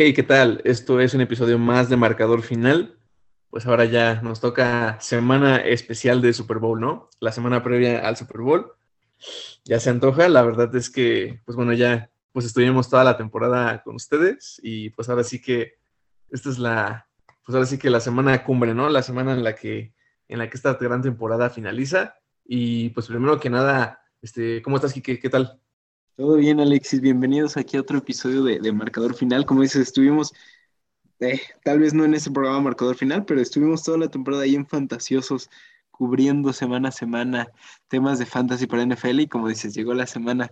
Hey, ¿qué tal? Esto es un episodio más de Marcador Final. Pues ahora ya nos toca semana especial de Super Bowl, ¿no? La semana previa al Super Bowl. Ya se antoja, la verdad es que, pues bueno, ya pues estuvimos toda la temporada con ustedes y pues ahora sí que esta es la, pues ahora sí que la semana cumbre, ¿no? La semana en la que, en la que esta gran temporada finaliza. Y pues primero que nada, este, ¿cómo estás, Kike? ¿Qué tal? Todo bien, Alexis. Bienvenidos aquí a otro episodio de, Marcador Final. Como dices, estuvimos, eh, tal vez no en ese programa Marcador Final, pero estuvimos toda la temporada ahí en Fantasiosos, cubriendo semana a semana temas de fantasy para NFL. Y como dices, llegó la semana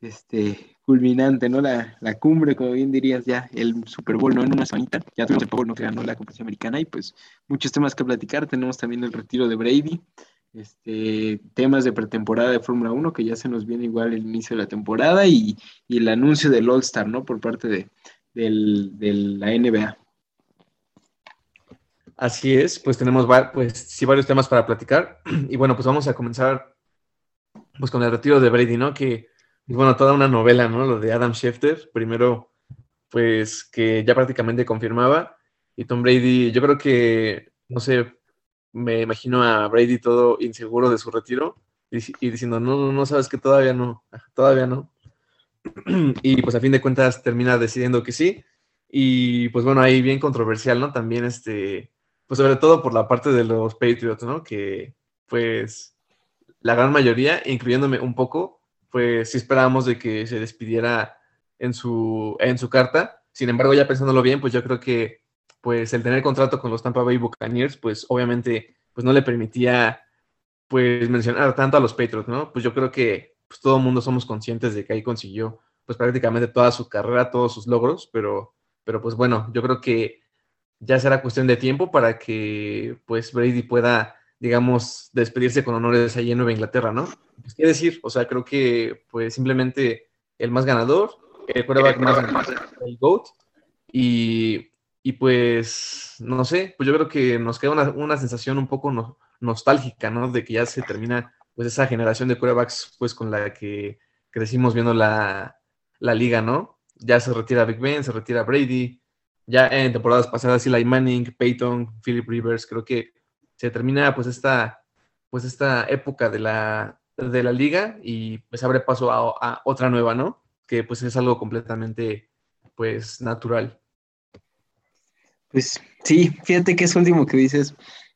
este, culminante, ¿no? La, la cumbre, como bien dirías, ya el Super Bowl, ¿no? En una semanita. Ya tuvimos el Bowl, ¿no? Que ganó la competencia americana. Y pues muchos temas que platicar. Tenemos también el retiro de Brady este, temas de pretemporada de Fórmula 1, que ya se nos viene igual el inicio de la temporada, y, el anuncio del All-Star, ¿no? Por parte de, la NBA. Así es, pues tenemos pues, sí, varios temas para platicar. Y bueno, pues vamos a comenzar pues, con el retiro de Brady, ¿no? Que, bueno, toda una novela, ¿no? Lo de Adam Schefter, primero, pues que ya prácticamente confirmaba. Y Tom Brady, yo creo que, no sé, me imagino a Brady todo inseguro de su retiro y, diciendo, no, no, no, sabes que todavía no, todavía no. y pues a fin de cuentas termina decidiendo que sí. Y pues bueno, ahí bien controversial, ¿no? También este, pues sobre todo por la parte de los Patriots, ¿no? Que pues la gran mayoría, incluyéndome un poco, pues sí esperábamos de que se despidiera en su, en su carta. Sin embargo, ya pensándolo bien, pues yo creo que pues el tener contrato con los Tampa Bay Buccaneers, pues obviamente pues no le permitía pues mencionar tanto a los Patriots, ¿no? Pues yo creo que pues, todo el mundo somos conscientes de que ahí consiguió pues prácticamente toda su carrera, todos sus logros, pero, pero pues bueno, yo creo que ya será cuestión de tiempo para que pues Brady pueda, digamos, despedirse con honores allí en Nueva Inglaterra, ¿no? Pues, ¿Qué decir? O sea, creo que pues simplemente el más ganador, el quarterback más el GOAT, y y pues, no sé, pues yo creo que nos queda una, sensación un poco nostálgica, ¿no? De que ya se termina pues esa generación de quarterbacks pues con la que crecimos viendo la, liga, ¿no? Ya se retira Big Ben, se retira Brady, ya en temporadas pasadas Eli Manning, Peyton, Philip Rivers, creo que se termina pues esta, pues esta época de la, de la liga y pues abre paso a, otra nueva, ¿no? Que pues es algo completamente pues natural. Pues sí, fíjate que es último que dices,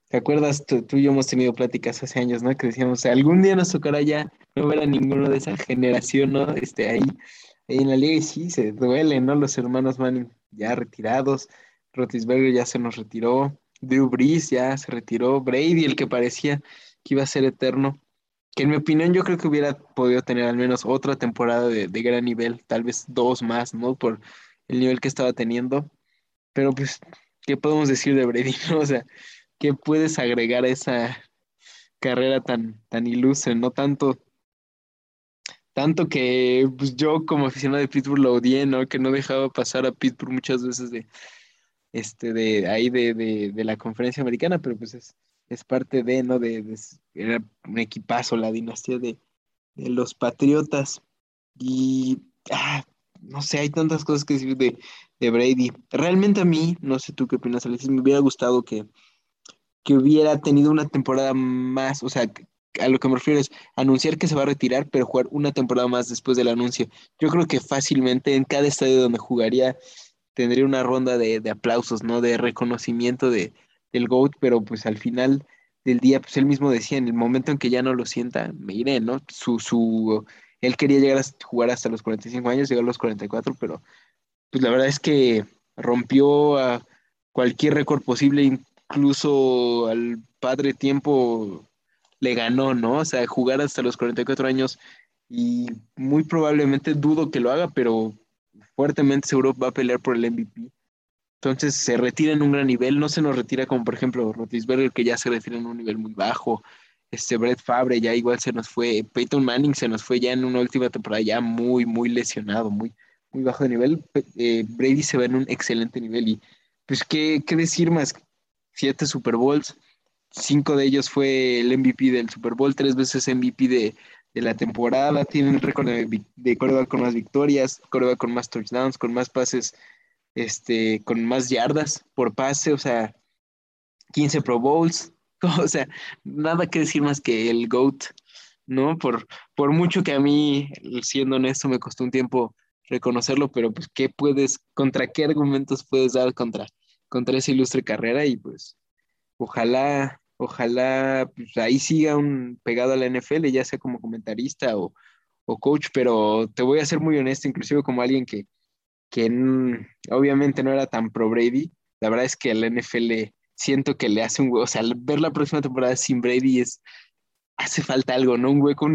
¿te acuerdas? Tú, y yo hemos tenido pláticas hace años, ¿no? Que decíamos, algún día nos tocará ya no ver a ninguno de esa generación, ¿no? Este, ahí en la liga, sí, se duele, ¿no? Los hermanos Manning ya retirados, Rotisberger ya se nos retiró, Drew Brees ya se retiró, Brady, el que parecía que iba a ser eterno, que en mi opinión yo creo que hubiera podido tener al menos otra temporada de, gran nivel, tal vez dos más, ¿no? Por el nivel que estaba teniendo. Pero pues ¿qué podemos decir de Brady? O sea, ¿qué puedes agregar a esa carrera tan, tan ilustre? No tanto, tanto que pues, yo como aficionado de Pittsburgh lo odié, ¿no? Que no dejaba pasar a Pittsburgh muchas veces de, este, de ahí de, de, la conferencia americana, pero pues es, es parte de, ¿no? De, era un equipazo, la dinastía de, los Patriotas. Y, ah, no sé, hay tantas cosas que decir de, de Brady. Realmente a mí, no sé tú qué opinas, Alexis, me hubiera gustado que, que hubiera tenido una temporada más, o sea, a lo que me refiero es anunciar que se va a retirar, pero jugar una temporada más después del anuncio. Yo creo que fácilmente en cada estadio donde jugaría tendría una ronda de, aplausos, ¿no? De reconocimiento de, del GOAT, pero pues al final del día, pues él mismo decía, en el momento en que ya no lo sienta, me iré, ¿no? Su, su, él quería llegar a jugar hasta los 45 años, llegó a los 44, pero pues la verdad es que rompió a cualquier récord posible, incluso al padre tiempo le ganó, ¿no? O sea, jugar hasta los 44 años y muy probablemente dudo que lo haga, pero fuertemente seguro va a pelear por el MVP. Entonces se retira en un gran nivel, no se nos retira como por ejemplo Rotisberger, que ya se retira en un nivel muy bajo, este Brett Favre ya igual se nos fue, Peyton Manning se nos fue ya en una última temporada ya muy, muy lesionado, muy, muy bajo de nivel. Eh, Brady se va en un excelente nivel y pues qué, qué decir más, siete Super Bowls, cinco de ellos fue el MVP del Super Bowl, tres veces MVP de, la temporada, tienen récord de, de con más victorias, coreback con más touchdowns, con más pases, este, con más yardas por pase, o sea, 15 Pro Bowls, o sea, nada que decir más que el GOAT, ¿no? Por, por mucho que a mí, siendo honesto, me costó un tiempo reconocerlo, pero pues, ¿qué puedes, contra qué argumentos puedes dar contra, contra esa ilustre carrera? Y pues, ojalá Ojalá pues, ahí siga un pegado a la NFL, ya sea como comentarista o, coach, pero te voy a ser muy honesto, inclusive como alguien que, que obviamente no era tan pro Brady, la verdad es que la NFL siento que le hace un hueco, o sea, ver la próxima temporada sin Brady es, hace falta algo, ¿no? Un hueco,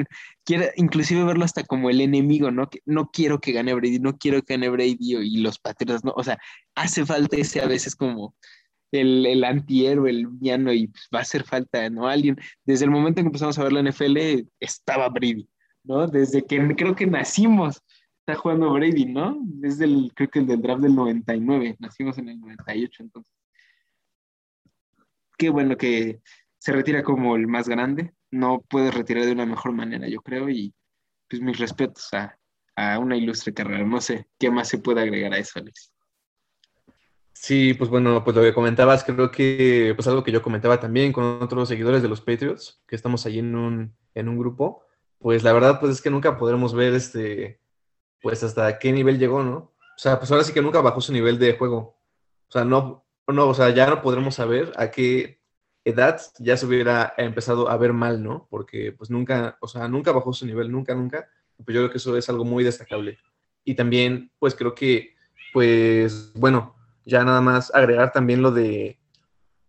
quiere inclusive verlo hasta como el enemigo, ¿no? Que no quiero que gane Brady, no quiero que gane Brady y los Patriotas, ¿no? O sea, hace falta ese a veces como el, el antihéroe, el villano, y pues, va a hacer falta, ¿no? Alguien, desde el momento en que empezamos a ver la NFL, estaba Brady, ¿no? Desde que creo que nacimos, está jugando Brady, ¿no? Desde el, creo que el del draft del 99, nacimos en el 98, entonces. Qué bueno que se retira como el más grande, no puede retirar de una mejor manera, yo creo, y pues mis respetos a, a una ilustre carrera. No sé qué más se puede agregar a eso, Alex. Sí, pues bueno, pues lo que comentabas, creo que pues algo que yo comentaba también con otros seguidores de los Patriots, que estamos allí en un, en un grupo, pues la verdad pues es que nunca podremos ver este, pues hasta qué nivel llegó, ¿no? O sea, pues ahora sí que nunca bajó su nivel de juego. O sea, no, no, o sea, ya no podremos saber a qué edad ya se hubiera empezado a ver mal, ¿no? Porque pues nunca, o sea, nunca bajó su nivel, nunca, nunca. Pues yo creo que eso es algo muy destacable. Y también, pues creo que, pues bueno, ya nada más agregar también lo de,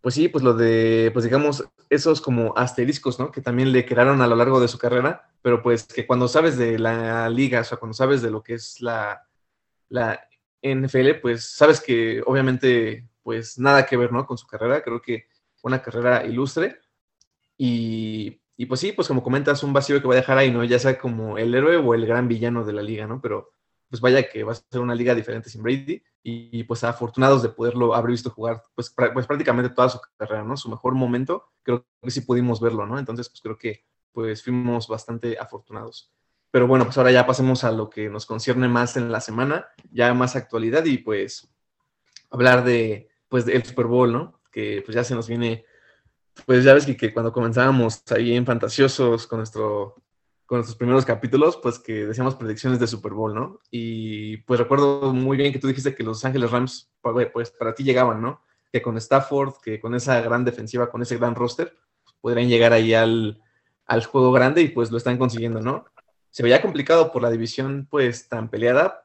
pues sí, pues lo de, pues digamos, esos como asteriscos, ¿no? Que también le quedaron a lo largo de su carrera, pero pues que cuando sabes de la liga, o sea, cuando sabes de lo que es la, la NFL, pues sabes que obviamente, pues nada que ver, ¿no? Con su carrera, creo que una carrera ilustre y, y pues sí, pues como comentas, un vacío que va a dejar ahí, ¿no? Ya sea como el héroe o el gran villano de la liga, ¿no? Pero pues vaya que va a ser una liga diferente sin Brady y pues afortunados de poderlo haber visto jugar pues, pues prácticamente toda su carrera, ¿no? Su mejor momento, creo que sí pudimos verlo, ¿no? Entonces pues creo que pues fuimos bastante afortunados. Pero bueno, pues ahora ya pasemos a lo que nos concierne más en la semana, ya más actualidad y pues hablar de pues del Super Bowl, ¿no? Que pues ya se nos viene, pues ya ves que, que cuando comenzábamos ahí en Fantasiosos con nuestro con nuestros primeros capítulos, pues que decíamos predicciones de Super Bowl, ¿no? Y pues recuerdo muy bien que tú dijiste que los Ángeles Rams, pues, para ti llegaban, ¿no? Que con Stafford, que con esa gran defensiva, con ese gran roster, podrían llegar ahí al, al juego grande y pues lo están consiguiendo, ¿no? Se veía complicado por la división pues tan peleada.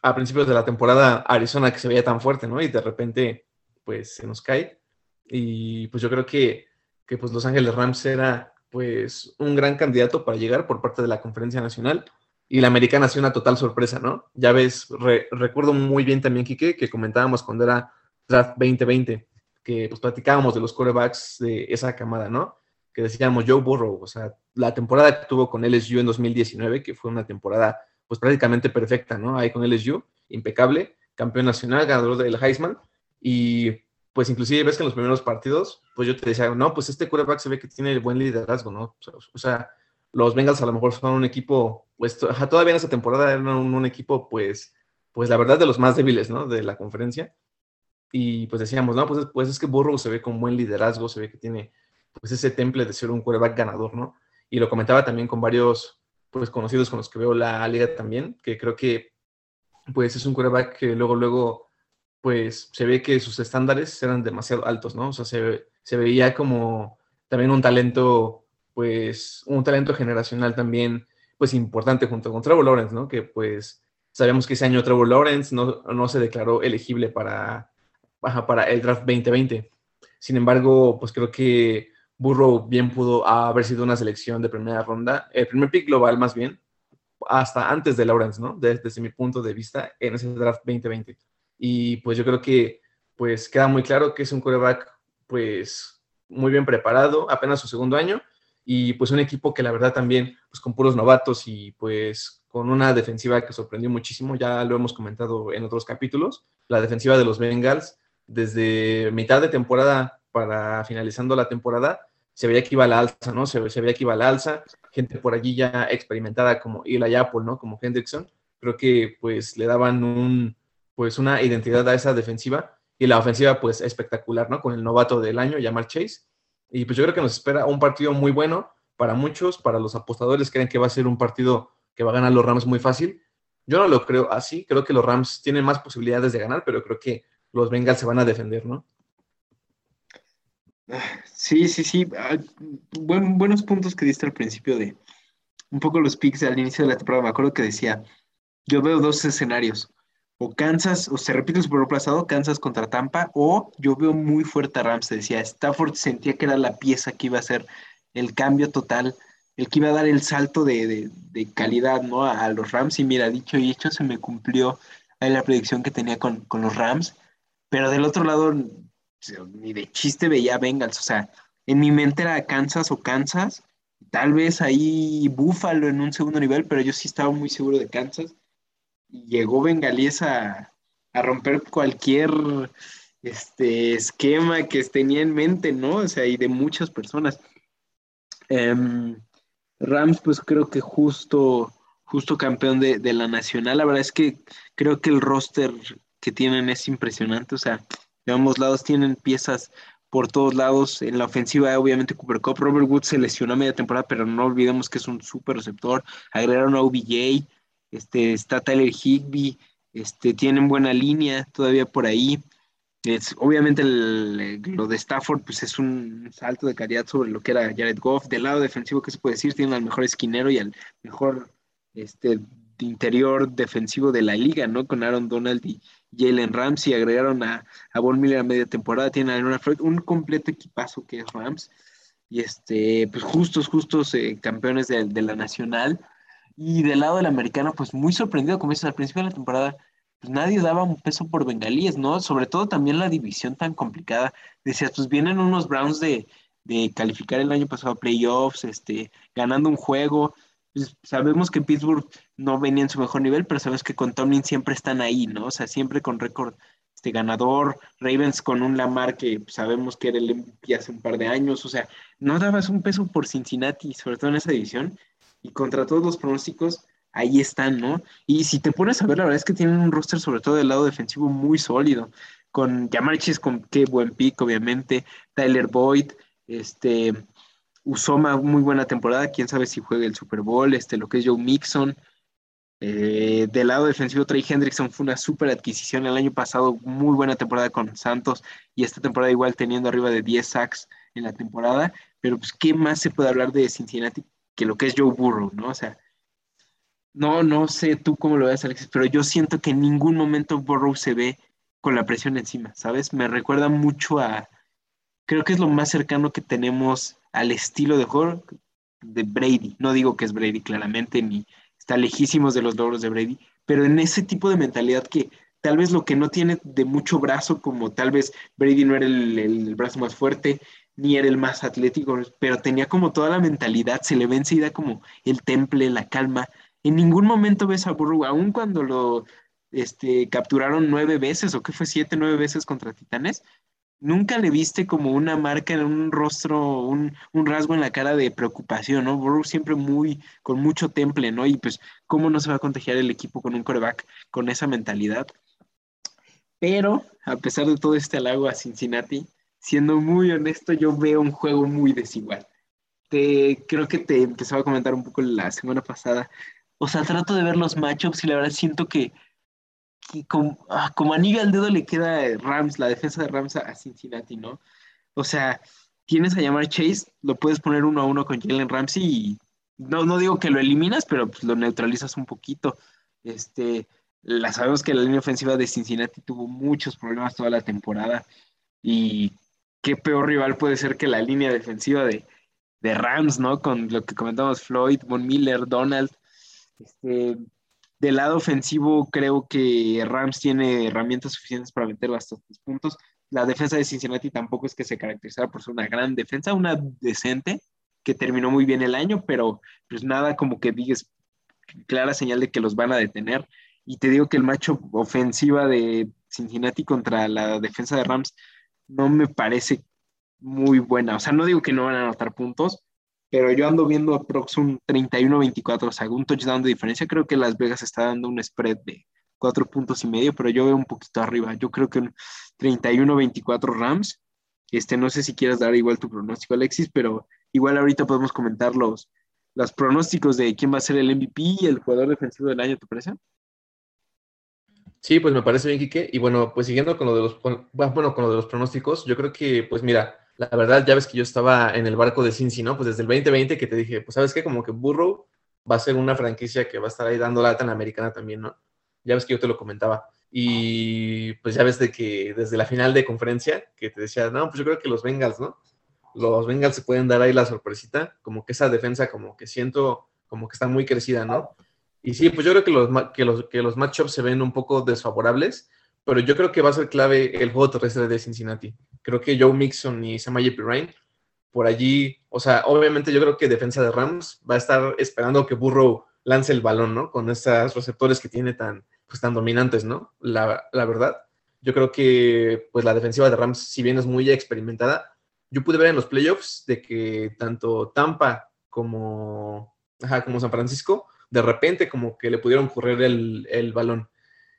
A principios de la temporada Arizona que se veía tan fuerte, ¿no? Y de repente pues se nos cae. Y pues yo creo que, que pues Los Ángeles Rams era pues un gran candidato para llegar por parte de la conferencia nacional y la americana ha sido una total sorpresa, ¿no? Ya ves, recuerdo muy bien también, Quique, que comentábamos cuando era draft 2020, que pues platicábamos de los quarterbacks de esa camada, ¿no? Que decíamos Joe Burrow, o sea, la temporada que tuvo con LSU en 2019, que fue una temporada pues prácticamente perfecta, ¿no? Ahí con LSU, impecable, campeón nacional, ganador del Heisman, y pues inclusive ves que en los primeros partidos, pues yo te decía, no, pues este quarterback se ve que tiene buen liderazgo, ¿no? O sea, los Bengals a lo mejor son un equipo, pues todavía en esa temporada eran un, equipo, pues, pues la verdad de los más débiles, ¿no? De la conferencia. Y pues decíamos, no, pues, pues es que Burrow se ve con buen liderazgo, se ve que tiene pues ese temple de ser un quarterback ganador, ¿no? Y lo comentaba también con varios, pues conocidos con los que veo la liga también, que creo que pues es un quarterback que luego, luego pues se ve que sus estándares eran demasiado altos, ¿no? O sea, se, veía como también un talento, pues, un talento generacional también, pues, importante junto con Trevor Lawrence, ¿no? Que, pues, sabemos que ese año Trevor Lawrence no, no se declaró elegible para, para el draft 2020. Sin embargo, pues creo que Burrow bien pudo haber sido una selección de primera ronda, el primer pick global más bien, hasta antes de Lawrence, ¿no? Desde, desde mi punto de vista, en ese draft 2020. Y pues yo creo que pues queda muy claro que es un coreback pues muy bien preparado, apenas su segundo año, y pues un equipo que la verdad también, pues con puros novatos y pues con una defensiva que sorprendió muchísimo, ya lo hemos comentado en otros capítulos, la defensiva de los Bengals, desde mitad de temporada para finalizando la temporada, se veía que iba a la alza, ¿no? Se, veía que iba a la alza, gente por allí ya experimentada como Eli Apple, ¿no? Como Hendrickson, creo que pues le daban un, pues una identidad a esa defensiva y la ofensiva pues espectacular, ¿no? Con el novato del año, Jamar Chase. Y pues yo creo que nos espera un partido muy bueno para muchos, para los apostadores creen que va a ser un partido que va a ganar los Rams muy fácil. Yo no lo creo así, creo que los Rams tienen más posibilidades de ganar, pero creo que los Bengals se van a defender, ¿no? Sí, sí, sí. Ah, buenos puntos que diste al principio de un poco los picks al inicio de la temporada. Me acuerdo que decía, yo veo dos escenarios. O Kansas, o se repite el Super pasado, Kansas contra Tampa, o yo veo muy fuerte a Rams. Decía, Stafford sentía que era la pieza que iba a ser el cambio total, el que iba a dar el salto de, calidad ¿no? A, los Rams. Y mira, dicho y hecho, se me cumplió ahí la predicción que tenía con, con los Rams. Pero del otro lado, ni de chiste veía Bengals. O sea, en mi mente era Kansas o Kansas. Tal vez ahí Buffalo en un segundo nivel, pero yo sí estaba muy seguro de Kansas llegó Bengalíes a, romper cualquier este, esquema que tenía en mente, ¿no? O sea, y de muchas personas. Em, Rams, pues creo que justo, justo campeón de, de, la nacional. La verdad es que creo que el roster que tienen es impresionante. O sea, de ambos lados tienen piezas por todos lados. En la ofensiva, obviamente, Cooper Cup. Robert Woods se lesionó a media temporada, pero no olvidemos que es un súper receptor. Agregaron a OBJ este, está Tyler Higby, este, tienen buena línea todavía por ahí. Es, obviamente lo de Stafford pues es un salto de calidad sobre lo que era Jared Goff. Del lado defensivo, ¿qué se puede decir? Tienen al mejor esquinero y al mejor este, interior defensivo de la liga, ¿no? Con Aaron Donald y Jalen Ramsey. Agregaron a, a Von Miller a media temporada. Tienen a Freud, un completo equipazo que es Rams. Y este, pues justos, justos eh, campeones de, de la nacional. Y del lado del americano, pues muy sorprendido, como dices, al principio de la temporada, pues nadie daba un peso por bengalíes, ¿no? Sobre todo también la división tan complicada. Decías, pues vienen unos Browns de, calificar el año pasado a playoffs, este, ganando un juego. Pues sabemos que Pittsburgh no venía en su mejor nivel, pero sabes que con Tomlin siempre están ahí, ¿no? O sea, siempre con récord este, ganador. Ravens con un Lamar que sabemos que era el MVP hace un par de años. O sea, no dabas un peso por Cincinnati, sobre todo en esa división y contra todos los pronósticos, ahí están, ¿no? Y si te pones a ver, la verdad es que tienen un roster, sobre todo del lado defensivo, muy sólido. Con Yamarchis, con qué buen pick, obviamente. Tyler Boyd, este. Usoma, muy buena temporada. Quién sabe si juega el Super Bowl. Este, lo que es Joe Mixon. Eh, del lado defensivo, Trey Hendrickson fue una super adquisición el año pasado, muy buena temporada con Santos y esta temporada igual teniendo arriba de 10 sacks en la temporada. Pero pues, ¿qué más se puede hablar de Cincinnati que lo que es Joe Burrow, ¿no? O sea, no, no sé tú cómo lo ves, Alexis, pero yo siento que en ningún momento Burrow se ve con la presión encima, ¿sabes? Me recuerda mucho a, creo que es lo más cercano que tenemos al estilo de juego de Brady. No digo que es Brady claramente, ni está lejísimos de los logros de Brady, pero en ese tipo de mentalidad que tal vez lo que no tiene de mucho brazo, como tal vez Brady no era el, el brazo más fuerte, ni era el más atlético, pero tenía como toda la mentalidad, se le ve enseguida como el temple, la calma. En ningún momento ves a Burrow, aun cuando lo este, capturaron nueve veces, o que fue siete, nueve veces contra Titanes, nunca le viste como una marca en un rostro, un, un, rasgo en la cara de preocupación, ¿no? Burrow siempre muy, con mucho temple, ¿no? Y pues, ¿cómo no se va a contagiar el equipo con un coreback con esa mentalidad? Pero, a pesar de todo este halago a Cincinnati, siendo muy honesto, yo veo un juego muy desigual. Te, creo que te empezaba a comentar un poco la semana pasada. O sea, trato de ver los matchups y la verdad siento que, como, ah, como, anillo al dedo le queda Rams, la defensa de Rams a, Cincinnati, ¿no? O sea, tienes a llamar Chase, lo puedes poner uno a uno con Jalen Ramsey y no, no digo que lo eliminas, pero pues lo neutralizas un poquito. Este, sabemos que la línea ofensiva de Cincinnati tuvo muchos problemas toda la temporada y qué peor rival puede ser que la línea defensiva de, Rams, ¿no? Con lo que comentamos, Floyd, Von Miller, Donald. Este, del lado ofensivo, creo que Rams tiene herramientas suficientes para meter bastantes puntos. La defensa de Cincinnati tampoco es que se caracterizara por ser una gran defensa, una decente, que terminó muy bien el año, pero pues nada como que digas clara señal de que los van a detener. Y te digo que el macho ofensiva de Cincinnati contra la defensa de Rams no me parece muy buena. O sea, no digo que no van a anotar puntos, pero yo ando viendo aprox un 31-24, o sea, un touchdown de diferencia. Creo que Las Vegas está dando un spread de cuatro puntos y medio, pero yo veo un poquito arriba. Yo creo que un 31-24 Rams. Este, no sé si quieras dar igual tu pronóstico, Alexis, pero igual ahorita podemos comentar los, los pronósticos de quién va a ser el MVP y el jugador defensivo del año, ¿te parece? Sí, pues me parece bien, Quique. Y bueno, pues siguiendo con lo de los, bueno, con lo de los pronósticos, yo creo que, pues mira, la verdad, ya ves que yo estaba en el barco de Cincy, ¿no? Pues desde el 2020 que te dije, pues sabes qué, como que Burrow va a ser una franquicia que va a estar ahí dando lata en la americana también, ¿no? Ya ves que yo te lo comentaba. Y pues ya ves de que desde la final de conferencia, que te decía, no, pues yo creo que los Bengals, ¿no? Los Bengals se pueden dar ahí la sorpresita, como que esa defensa como que siento como que está muy crecida, ¿no? Y sí, pues yo creo que los, que los, que los matchups se ven un poco desfavorables, pero yo creo que va a ser clave el juego terrestre de Cincinnati. Creo que Joe Mixon y Samaje Pirine, por allí, o sea, obviamente yo creo que defensa de Rams va a estar esperando que Burrow lance el balón, ¿no? Con esos receptores que tiene tan, pues, tan dominantes, ¿no? La, la verdad. Yo creo que pues la defensiva de Rams, si bien es muy experimentada, yo pude ver en los playoffs de que tanto Tampa como, ajá, como San Francisco, de repente como que le pudieron correr el, el balón.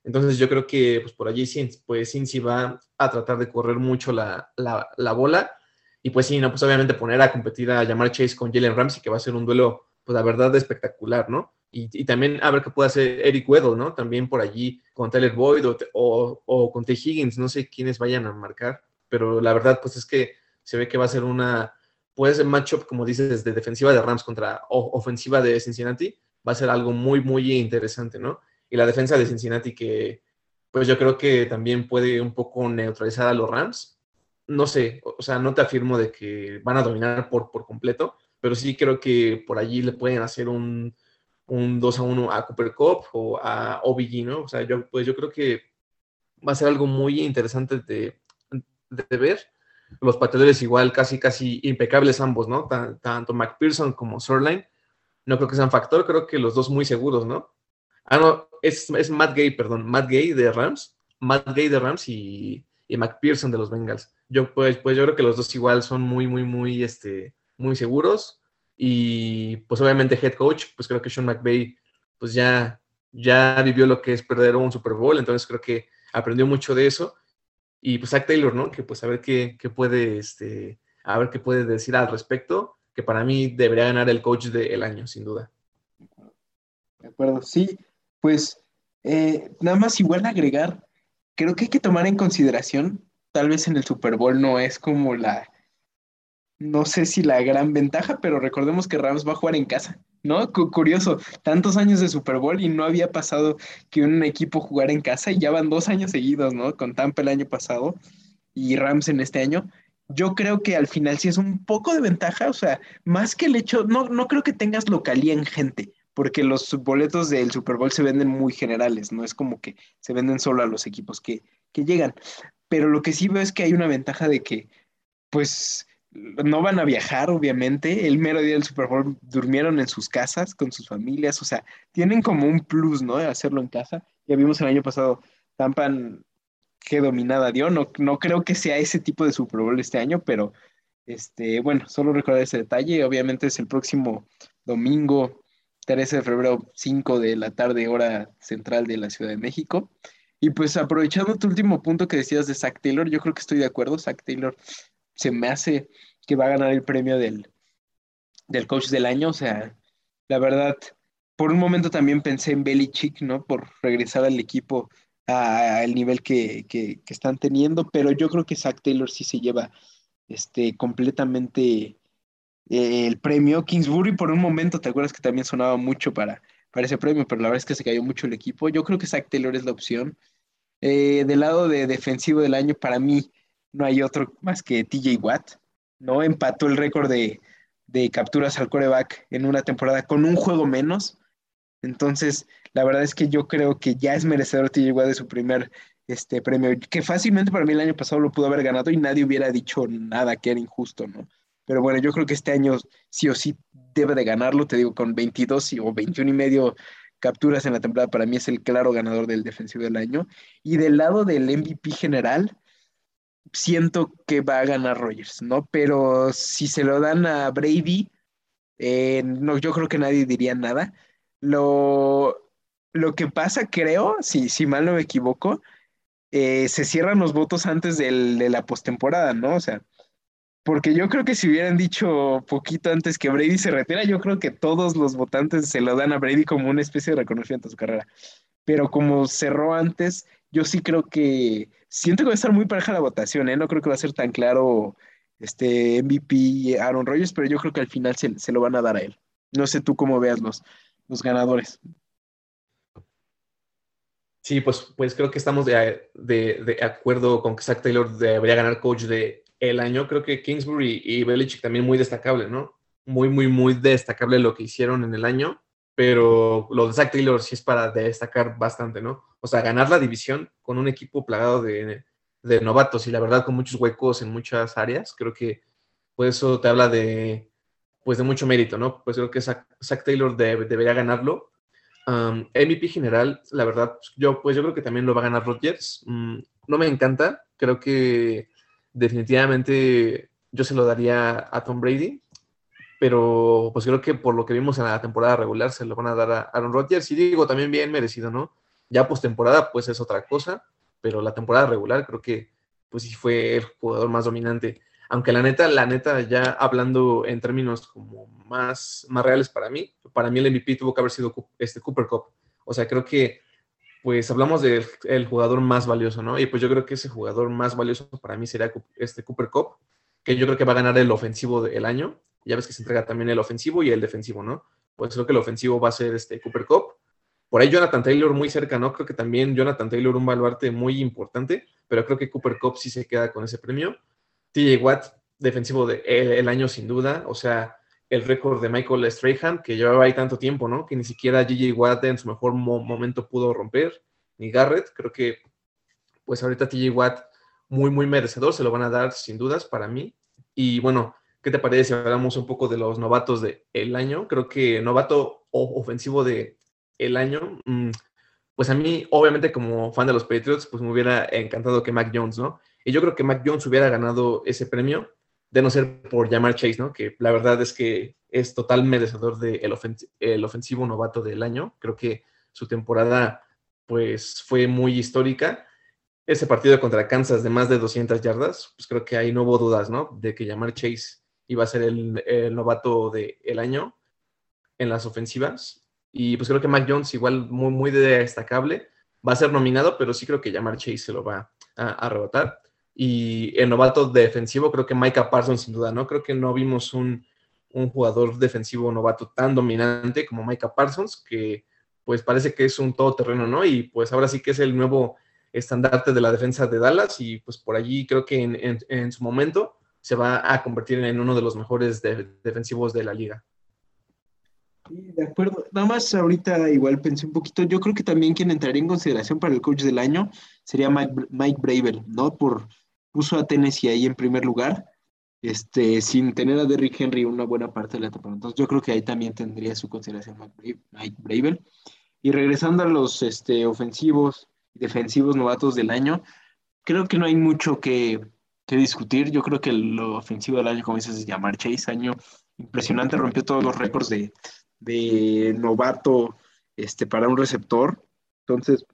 Entonces yo creo que pues por allí pues Cincy va a tratar de correr mucho la, la, la, bola y pues sí, no, pues obviamente poner a competir a llamar Chase con Jalen Ramsey, que va a ser un duelo, pues la verdad, espectacular, ¿no? Y, también a ver qué puede hacer Eric Weddle, ¿no? También por allí con Tyler Boyd o, o, con T. Higgins, no sé quiénes vayan a marcar, pero la verdad, pues es que se ve que va a ser una, puede ser matchup, como dices, de defensiva de Rams contra ofensiva de Cincinnati, va a ser algo muy, muy interesante, ¿no? Y la defensa de Cincinnati que, pues yo creo que también puede un poco neutralizar a los Rams. No sé, o sea, no te afirmo de que van a dominar por, por completo, pero sí creo que por allí le pueden hacer un, un 2 a 1 a Cooper Cup o a OBG, ¿no? O sea, yo, pues yo creo que va a ser algo muy interesante de, de ver. Los pateadores igual casi, casi impecables ambos, ¿no? tanto McPherson como Sorline. No creo que sean factor, creo que los dos muy seguros, ¿no? Ah, no, es, es Matt Gay, perdón, Matt Gay de Rams, Matt Gay de Rams y, y McPherson de los Bengals. Yo, pues, pues yo creo que los dos igual son muy, muy, muy, este, muy seguros y pues obviamente head coach, pues creo que Sean McVay pues ya, ya vivió lo que es perder un Super Bowl, entonces creo que aprendió mucho de eso. Y pues Zach Taylor, ¿no? Que pues a ver qué, qué puede, este, a ver qué puede decir al respecto, que para mí debería ganar el coach del año, sin duda. De acuerdo, sí, pues eh, nada más igual agregar, creo que hay que tomar en consideración, tal vez en el Super Bowl no es como la, no sé si la gran ventaja, pero recordemos que Rams va a jugar en casa, ¿no? curioso, tantos años de Super Bowl y no había pasado que un equipo jugara en casa y ya van dos años seguidos, ¿no? Con Tampa el año pasado y Rams en este año. Yo creo que al final sí es un poco de ventaja, o sea, más que el hecho, no, no creo que tengas localía en gente, porque los boletos del Super Bowl se venden muy generales, no es como que se venden solo a los equipos que, que llegan. Pero lo que sí veo es que hay una ventaja de que, pues, no van a viajar, obviamente. El mero día del Super Bowl durmieron en sus casas con sus familias. O sea, tienen como un plus, ¿no? De hacerlo en casa. Ya vimos el año pasado Tampa que dominada dio. No, no creo que sea ese tipo de Super Bowl este año, pero este, bueno, solo recordar ese detalle. Obviamente es el próximo domingo, 13 de febrero, 5 de la tarde, hora central de la Ciudad de México. Y pues aprovechando tu último punto que decías de Zach Taylor, yo creo que estoy de acuerdo. Zach Taylor se me hace que va a ganar el premio del, del coach del año. O sea, la verdad, por un momento también pensé en Belichick, ¿no? Por regresar al equipo al nivel que, que, están teniendo, pero yo creo que Zach Taylor sí se lleva este, completamente eh, el premio. Kingsbury por un momento, ¿te acuerdas que también sonaba mucho para, para ese premio? Pero la verdad es que se cayó mucho el equipo. Yo creo que Zach Taylor es la opción. Eh, del lado de defensivo del año, para mí, no hay otro más que TJ Watt, ¿no? Empató el récord de, capturas al coreback en una temporada con un juego menos. Entonces, la verdad es que yo creo que ya es merecedor TJ de su primer este, premio, que fácilmente para mí el año pasado lo pudo haber ganado y nadie hubiera dicho nada que era injusto, ¿no? pero bueno, yo creo que este año sí o sí debe de ganarlo, te digo, con 22 o 21 y medio capturas en la temporada, para mí es el claro ganador del defensivo del año. Y del lado del MVP general, siento que va a ganar Rogers, ¿no? Pero si se lo dan a Brady, eh, no, yo creo que nadie diría nada. Lo, lo que pasa, creo, si, si mal no me equivoco, eh, se cierran los votos antes de la postemporada, ¿no? O sea, porque yo creo que si hubieran dicho poquito antes que Brady se retira, yo creo que todos los votantes se lo dan a Brady como una especie de reconocimiento a su carrera. Pero como cerró antes, yo sí creo que siento que va a estar muy pareja la votación, ¿eh? No creo que va a ser tan claro este MVP Aaron Rodgers, pero yo creo que al final se, lo van a dar a él. No sé tú cómo veas los, los ganadores. Sí, pues, pues creo que estamos de, de, acuerdo con que Zach Taylor debería ganar coach de el año. Creo que Kingsbury y Belichick también muy destacable, ¿no? Muy, muy, muy destacable lo que hicieron en el año, pero lo de Zach Taylor sí es para destacar bastante, ¿no? O sea, ganar la división con un equipo plagado de, de novatos y la verdad con muchos huecos en muchas áreas, creo que pues eso te habla de, pues de mucho mérito, ¿no? Pues creo que Zach, Taylor debería ganarlo. MVP general, la verdad, yo pues yo creo que también lo va a ganar Rodgers. Mm, no me encanta, creo que definitivamente yo se lo daría a Tom Brady, pero pues creo que por lo que vimos en la temporada regular se lo van a dar a Aaron Rodgers y digo también bien merecido, ¿no? Ya postemporada pues es otra cosa, pero la temporada regular creo que pues sí fue el jugador más dominante. Aunque la neta, la neta, ya hablando en términos como más, más reales para mí, para mí el MVP tuvo que haber sido este Cooper Cup. O sea, creo que pues hablamos del jugador más valioso, ¿no? Y pues yo creo que ese jugador más valioso para mí sería este Cooper Cup, que yo creo que va a ganar el ofensivo del año. Ya ves que se entrega también el ofensivo y el defensivo, ¿no? Pues creo que el ofensivo va a ser este Cooper Cup. Por ahí Jonathan Taylor muy cerca, ¿no? Creo que también Jonathan Taylor un baluarte muy importante, pero creo que Cooper Cup sí se queda con ese premio. TJ Watt, defensivo del de el año sin duda, o sea, el récord de Michael Strahan, que llevaba ahí tanto tiempo, ¿no? Que ni siquiera Gigi Watt en su mejor momento pudo romper, ni Garrett. Creo que, pues ahorita TJ Watt, muy, muy merecedor, se lo van a dar sin dudas para mí. Y bueno, ¿qué te parece si hablamos un poco de los novatos del el año? Creo que novato ofensivo de el año, mm, pues a mí, obviamente, como fan de los Patriots, pues me hubiera encantado que Mac Jones, ¿no? Y yo creo que Mac Jones hubiera ganado ese premio de no ser por llamar Chase, ¿no? Que la verdad es que es total merecedor del de el ofensivo novato del año. Creo que su temporada, pues, fue muy histórica. Ese partido contra Kansas de más de 200 yardas, pues creo que ahí no hubo dudas, ¿no? De que llamar Chase iba a ser el, novato del año en las ofensivas. Y pues creo que Mac Jones, igual muy, muy destacable, va a ser nominado, pero sí creo que llamar Chase se lo va a, a rebotar. Y el novato defensivo, creo que Micah Parsons, sin duda, ¿no? Creo que no vimos un, jugador defensivo novato tan dominante como Micah Parsons, que pues parece que es un todoterreno, ¿no? Y pues ahora sí que es el nuevo estandarte de la defensa de Dallas y pues por allí creo que en, su momento se va a convertir en uno de los mejores defensivos de la liga. de acuerdo. Nada más ahorita igual pensé un poquito, yo creo que también quien entraría en consideración para el coach del año sería Mike, Mike Bravel, ¿no? Por, puso a Tennessee ahí en primer lugar, este, sin tener a Derrick Henry una buena parte de la temporada. Entonces yo creo que ahí también tendría su consideración Mike Bravel. Y regresando a los este, ofensivos y defensivos novatos del año, creo que no hay mucho que, discutir. Yo creo que lo ofensivo del año, como dices, es llamar Chase, año impresionante, rompió todos los récords de, de novato este, para un receptor. Entonces,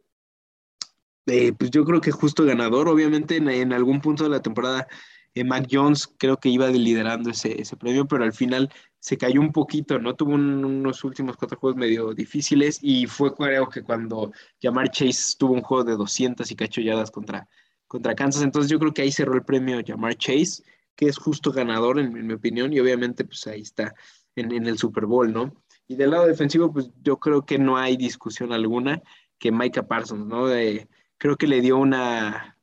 eh, pues yo creo que justo ganador, obviamente en, algún punto de la temporada, eh, Mac Jones creo que iba liderando ese, ese, premio, pero al final se cayó un poquito, ¿no? Tuvo unos últimos cuatro juegos medio difíciles y fue creo que cuando Jamar Chase tuvo un juego de 200 y cacholladas contra, contra Kansas, entonces yo creo que ahí cerró el premio Jamar Chase, que es justo ganador en, mi opinión y obviamente pues ahí está en, en el Super Bowl, ¿no? Y del lado defensivo, pues yo creo que no hay discusión alguna que Micah Parsons, ¿no? De, creo que le dio una,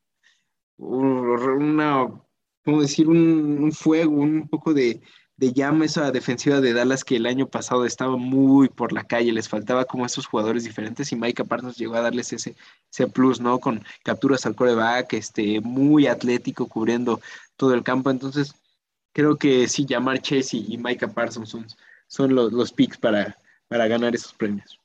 una ¿cómo decir? Un, fuego, un poco de, de llama esa defensiva de Dallas que el año pasado estaba muy por la calle, les faltaba como esos jugadores diferentes y Mike Parsons llegó a darles ese, ese plus, ¿no? Con capturas al coreback, este, muy atlético, cubriendo todo el campo. Entonces, creo que sí, Jamar Chase y, Micah Parsons son, los, los picks para, para ganar esos premios.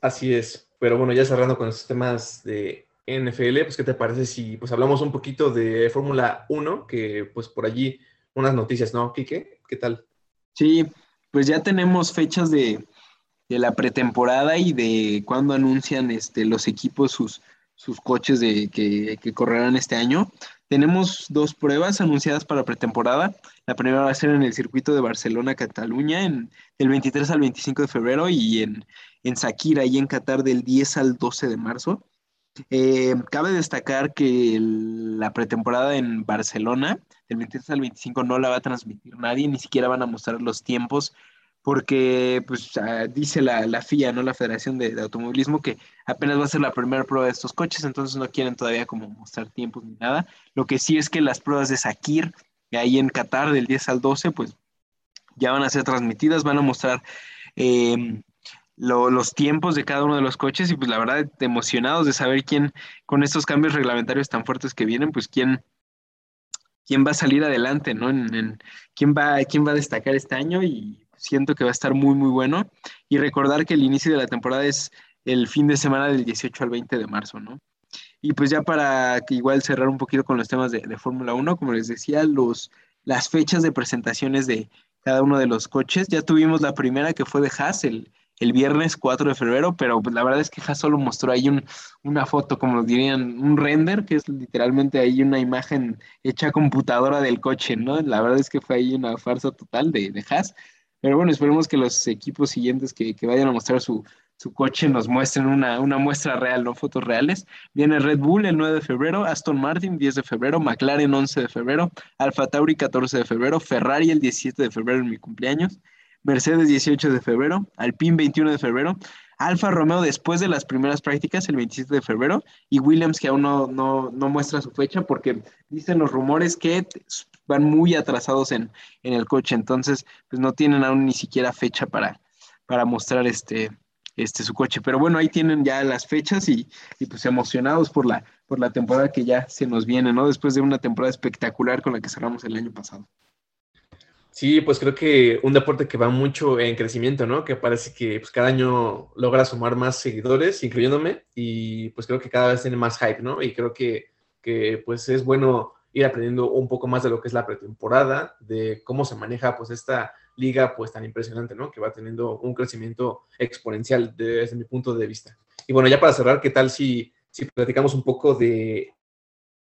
Así es, pero bueno, ya cerrando con estos temas de NFL, pues ¿qué te parece si pues hablamos un poquito de Fórmula 1, que pues por allí unas noticias, ¿no, Quique? ¿Qué tal? Sí, pues ya tenemos fechas de, la pretemporada y de cuándo anuncian este, los equipos sus, sus coches de, que, correrán este año. Tenemos dos pruebas anunciadas para pretemporada. La primera va a ser en el circuito de Barcelona-Cataluña, en el 23 al 25 de febrero, y en, en Sakira, y en Qatar, del 10 al 12 de marzo. Eh, cabe destacar que la pretemporada en Barcelona, del 23 al 25, no la va a transmitir nadie, ni siquiera van a mostrar los tiempos, porque pues, ah, dice la, la, FIA, ¿no? la Federación de, Automovilismo, que apenas va a ser la primera prueba de estos coches, entonces no quieren todavía como mostrar tiempos ni nada. Lo que sí es que las pruebas de Sakir, ahí en Qatar, del 10 al 12, pues ya van a ser transmitidas, van a mostrar eh, los tiempos de cada uno de los coches y pues la verdad emocionados de saber quién, con estos cambios reglamentarios tan fuertes que vienen, pues quién, quién va a salir adelante, ¿no? En, quién, va, quién va a destacar este año y siento que va a estar muy, muy bueno. Y recordar que el inicio de la temporada es el fin de semana del 18 al 20 de marzo, ¿no? Y pues ya para igual cerrar un poquito con los temas de, de Fórmula 1, como les decía, los, las fechas de presentaciones de cada uno de los coches, ya tuvimos la primera que fue de Haas, el, el viernes 4 de febrero, pero pues, la verdad es que Haas solo mostró ahí una foto, como dirían, un render, que es literalmente ahí una imagen hecha computadora del coche, ¿no? La verdad es que fue ahí una farsa total de, de Haas. Pero bueno, esperemos que los equipos siguientes que, vayan a mostrar su, coche nos muestren una, una, muestra real, no fotos reales. Viene Red Bull el 9 de febrero, Aston Martin 10 de febrero, McLaren 11 de febrero, Alfa Tauri 14 de febrero, Ferrari el 17 de febrero en mi cumpleaños, Mercedes 18 de febrero, Alpine 21 de febrero, Alfa Romeo después de las primeras prácticas el 27 de febrero y Williams que aún no, no, muestra su fecha porque dicen los rumores que van muy atrasados en, el coche, entonces pues no tienen aún ni siquiera fecha para, para mostrar este, este, su coche. Pero bueno, ahí tienen ya las fechas y, y, pues emocionados por la, por la temporada que ya se nos viene, ¿no? Después de una temporada espectacular con la que cerramos el año pasado. Sí, pues creo que un deporte que va mucho en crecimiento, ¿no? Que parece que pues, cada año logra sumar más seguidores, incluyéndome, y pues creo que cada vez tiene más hype, ¿no? Y creo que, que pues es bueno ir aprendiendo un poco más de lo que es la pretemporada, de cómo se maneja pues esta liga pues tan impresionante, ¿no? Que va teniendo un crecimiento exponencial desde mi punto de vista. Y bueno, ya para cerrar, ¿qué tal si, si platicamos un poco de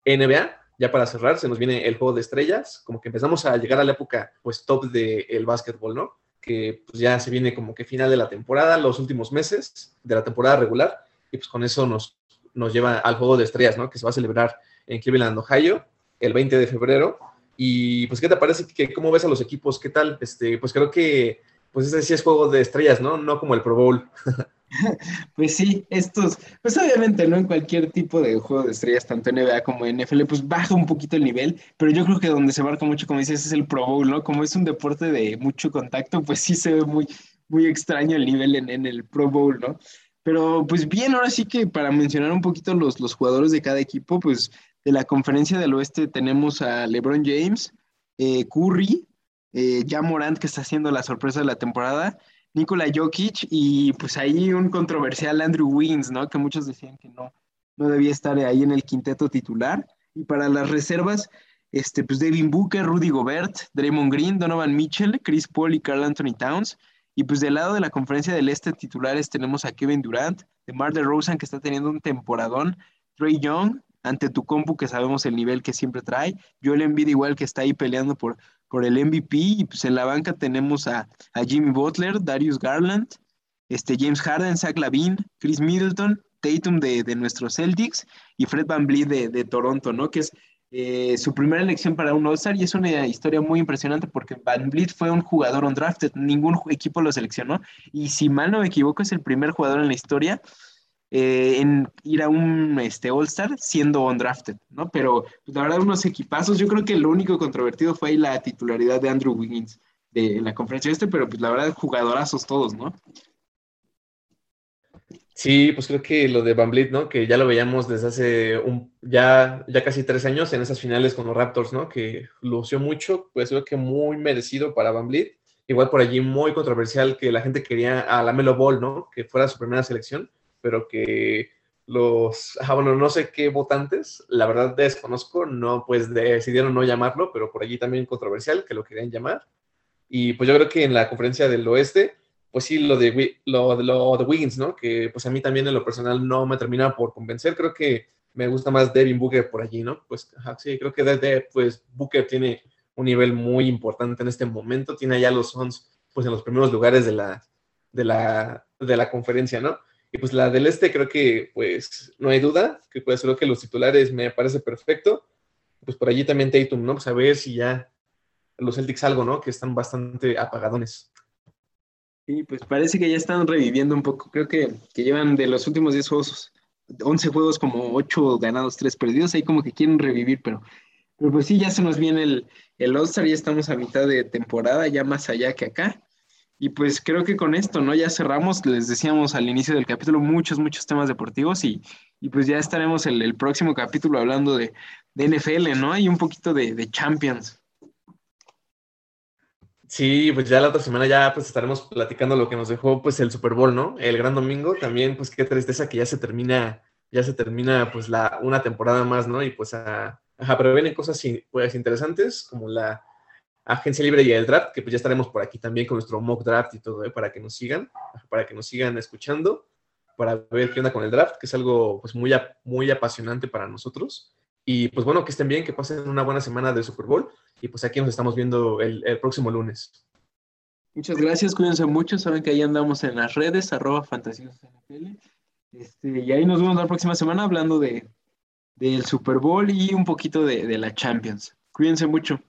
NBA? Ya para cerrar, se nos viene el juego de estrellas, como que empezamos a llegar a la época, pues, top del el básquetbol, ¿no? Que pues ya se viene como que final de la temporada, los últimos meses de la temporada regular, y pues con eso nos, nos lleva al juego de estrellas, ¿no? Que se va a celebrar en Cleveland, Ohio, el 20 de febrero. Y pues, ¿qué te parece? que ¿Cómo ves a los equipos? ¿Qué tal? Este, pues creo que, pues ese sí es juego de estrellas, ¿no? No como el Pro Bowl. Pues sí, estos, pues obviamente, ¿no? En cualquier tipo de juego de estrellas, tanto NBA como NFL, pues baja un poquito el nivel, pero yo creo que donde se marca mucho, como dices, es el Pro Bowl, ¿no? Como es un deporte de mucho contacto, pues sí se ve muy, muy extraño el nivel en, el Pro Bowl, ¿no? Pero pues bien, ahora sí que para mencionar un poquito los, los jugadores de cada equipo, pues de la conferencia del oeste tenemos a LeBron James, eh, Curry, eh, Morant, que está haciendo la sorpresa de la temporada, Nikola Jokic y pues ahí un controversial Andrew Wiggins, ¿no? Que muchos decían que no, no debía estar ahí en el quinteto titular. Y para las reservas, este, pues Devin Booker, Rudy Gobert, Draymond Green, Donovan Mitchell, Chris Paul y Carl Anthony Towns. Y pues del lado de la conferencia del este titulares tenemos a Kevin Durant, de Mar de Rosen que está teniendo un temporadón, Trey Young, ante tu compu que sabemos el nivel que siempre trae, Joel Embiid igual que está ahí peleando por, por el MVP y pues en la banca tenemos a, Jimmy Butler, Darius Garland, este James Harden, Zach Lavine, Chris Middleton, Tatum de, de nuestros Celtics y Fred Van Vliet de, Toronto, ¿no? Que es eh, su primera elección para un All-Star y es una historia muy impresionante porque Van Vliet fue un jugador undrafted, ningún equipo lo seleccionó y si mal no me equivoco es el primer jugador en la historia eh, en ir a un este, All-Star siendo undrafted, ¿no? Pero pues, la verdad, unos equipazos. Yo creo que lo único controvertido fue ahí la titularidad de Andrew Wiggins de, en la conferencia este, pero pues la verdad, jugadorazos todos, ¿no? Sí, pues creo que lo de Van Vliet, ¿no? Que ya lo veíamos desde hace un, ya, ya casi tres años en esas finales con los Raptors, ¿no? Que lució mucho, pues creo que muy merecido para Van Vliet. Igual por allí muy controversial que la gente quería a la Melo Ball, ¿no? Que fuera su primera selección, pero que los, ah, bueno, no sé qué votantes, la verdad desconozco, no, pues decidieron no llamarlo, pero por allí también controversial que lo querían llamar. Y pues yo creo que en la conferencia del oeste, pues sí, lo de, lo, lo de Wiggins, ¿no? Que pues a mí también en lo personal no me termina por convencer, creo que me gusta más Devin Booker por allí, ¿no? Pues sí, creo que desde, pues Booker tiene un nivel muy importante en este momento, tiene allá los Suns pues en los primeros lugares de la, de la, de la conferencia, ¿no? Y pues la del este creo que pues no hay duda, que puede ser que los titulares me parece perfecto. Pues por allí también Tatum, ¿no? Pues a ver si ya los Celtics algo, ¿no? Que están bastante apagadones. Sí, pues parece que ya están reviviendo un poco. Creo que, que llevan de los últimos 10 juegos, 11 juegos como 8 ganados, 3 perdidos. Ahí como que quieren revivir, pero, pero pues sí, ya se nos viene el, el All-Star, ya estamos a mitad de temporada, ya más allá que acá. Y pues creo que con esto, ¿no? Ya cerramos, les decíamos al inicio del capítulo, muchos, muchos temas deportivos y, y pues ya estaremos el, el próximo capítulo hablando de, de, NFL, ¿no? Y un poquito de, de, Champions. Sí, pues ya la otra semana ya pues estaremos platicando lo que nos dejó pues el Super Bowl, ¿no? El gran domingo, también pues qué tristeza que ya se termina, ya se termina pues la, una temporada más, ¿no? Y pues a, pero cosas pues interesantes como la Agencia Libre y el Draft, que pues ya estaremos por aquí también con nuestro mock draft y todo, ¿eh? para que nos sigan, para que nos sigan escuchando, para ver qué onda con el draft, que es algo pues muy, muy apasionante para nosotros. Y pues bueno, que estén bien, que pasen una buena semana de Super Bowl y pues aquí nos estamos viendo el, próximo lunes. Muchas gracias, cuídense mucho, saben que ahí andamos en las redes, arroba NFL. Este, y ahí nos vemos la próxima semana hablando de, del Super Bowl y un poquito de, de la Champions. Cuídense mucho.